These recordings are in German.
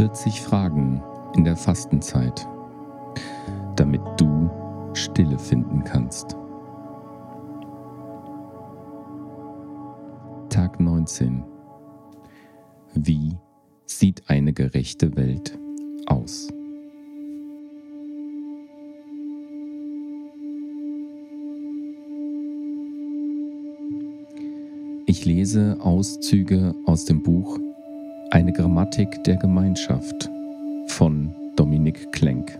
40 Fragen in der Fastenzeit, damit du Stille finden kannst. Tag 19. Wie sieht eine gerechte Welt aus? Ich lese Auszüge aus dem Buch Eine Grammatik der Gemeinschaft von Dominik Klenk.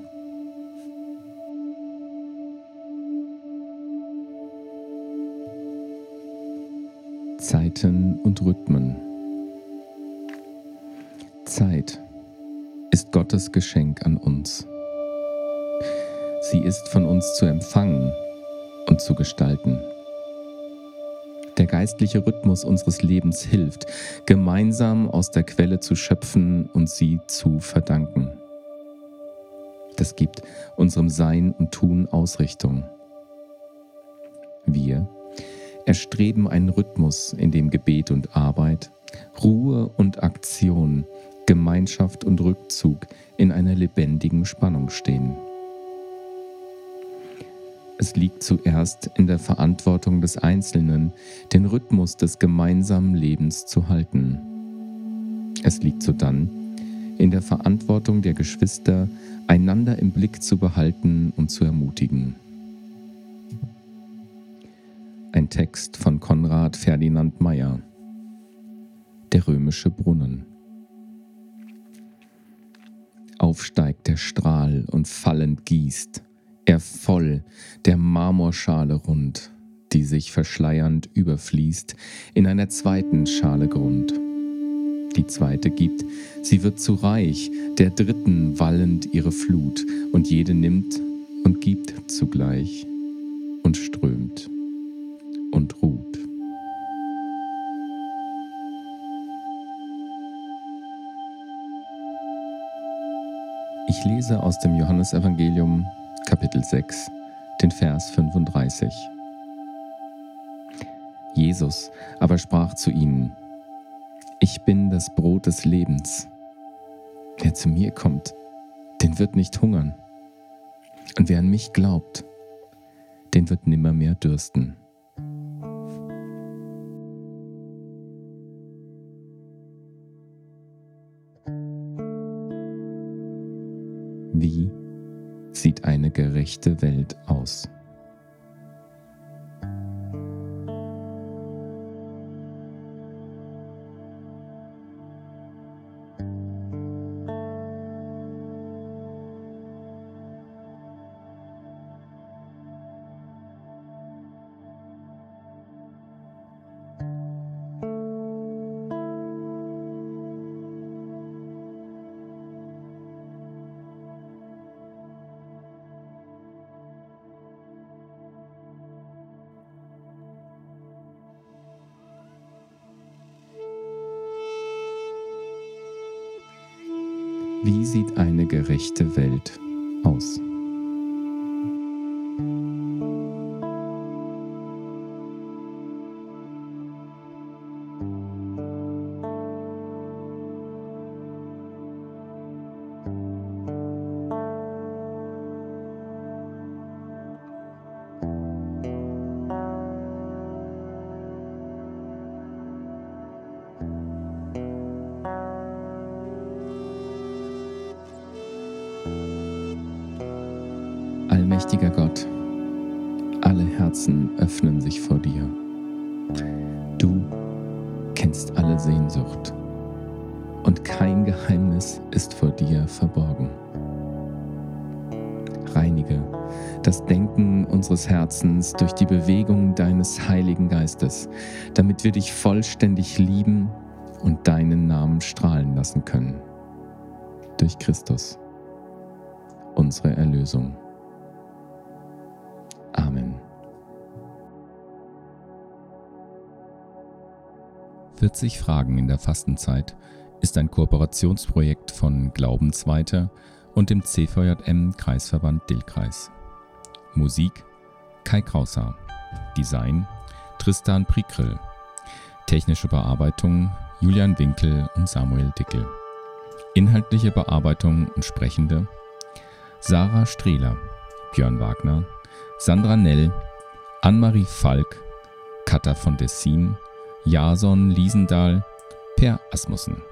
Zeiten und Rhythmen. Zeit ist Gottes Geschenk an uns. Sie ist von uns zu empfangen und zu gestalten der geistliche Rhythmus unseres Lebens hilft, gemeinsam aus der Quelle zu schöpfen und sie zu verdanken. Das gibt unserem Sein und Tun Ausrichtung. Wir erstreben einen Rhythmus, in dem Gebet und Arbeit, Ruhe und Aktion, Gemeinschaft und Rückzug in einer lebendigen Spannung stehen. Es liegt zuerst in der Verantwortung des Einzelnen, den Rhythmus des gemeinsamen Lebens zu halten. Es liegt sodann in der Verantwortung der Geschwister, einander im Blick zu behalten und zu ermutigen. Ein Text von Konrad Ferdinand Meyer Der römische Brunnen Aufsteigt der Strahl und fallend gießt, er voll der Marmorschale rund, die sich verschleiernd überfließt, in einer zweiten Schale Grund. Die zweite gibt, sie wird zu reich, der dritten wallend ihre Flut, und jede nimmt und gibt zugleich und strömt und ruht. Ich lese aus dem Johannesevangelium Kapitel 6, den Vers 35. Jesus aber sprach zu ihnen, Ich bin das Brot des Lebens. Wer zu mir kommt, den wird nicht hungern. Und wer an mich glaubt, den wird nimmermehr dürsten. Wie sieht eine gerechte Welt aus. Wie sieht eine gerechte Welt aus? Allmächtiger Gott, alle Herzen öffnen sich vor dir. Du kennst alle Sehnsucht und kein Geheimnis ist vor dir verborgen. Reinige das Denken unseres Herzens durch die Bewegung deines Heiligen Geistes, damit wir dich vollständig lieben und deinen Namen strahlen lassen können. Durch Christus, unsere Erlösung. 40 Fragen in der Fastenzeit ist ein Kooperationsprojekt von Glaubensweiter und dem CVJM Kreisverband Dillkreis. Musik Kai Krauser. Design Tristan Prikrell. Technische Bearbeitung Julian Winkel und Samuel Dickel. Inhaltliche Bearbeitung und Sprechende Sarah Strehler, Björn Wagner, Sandra Nell, Annemarie Falk, Katha von Dessin, Jason Liesendahl, Per Asmussen.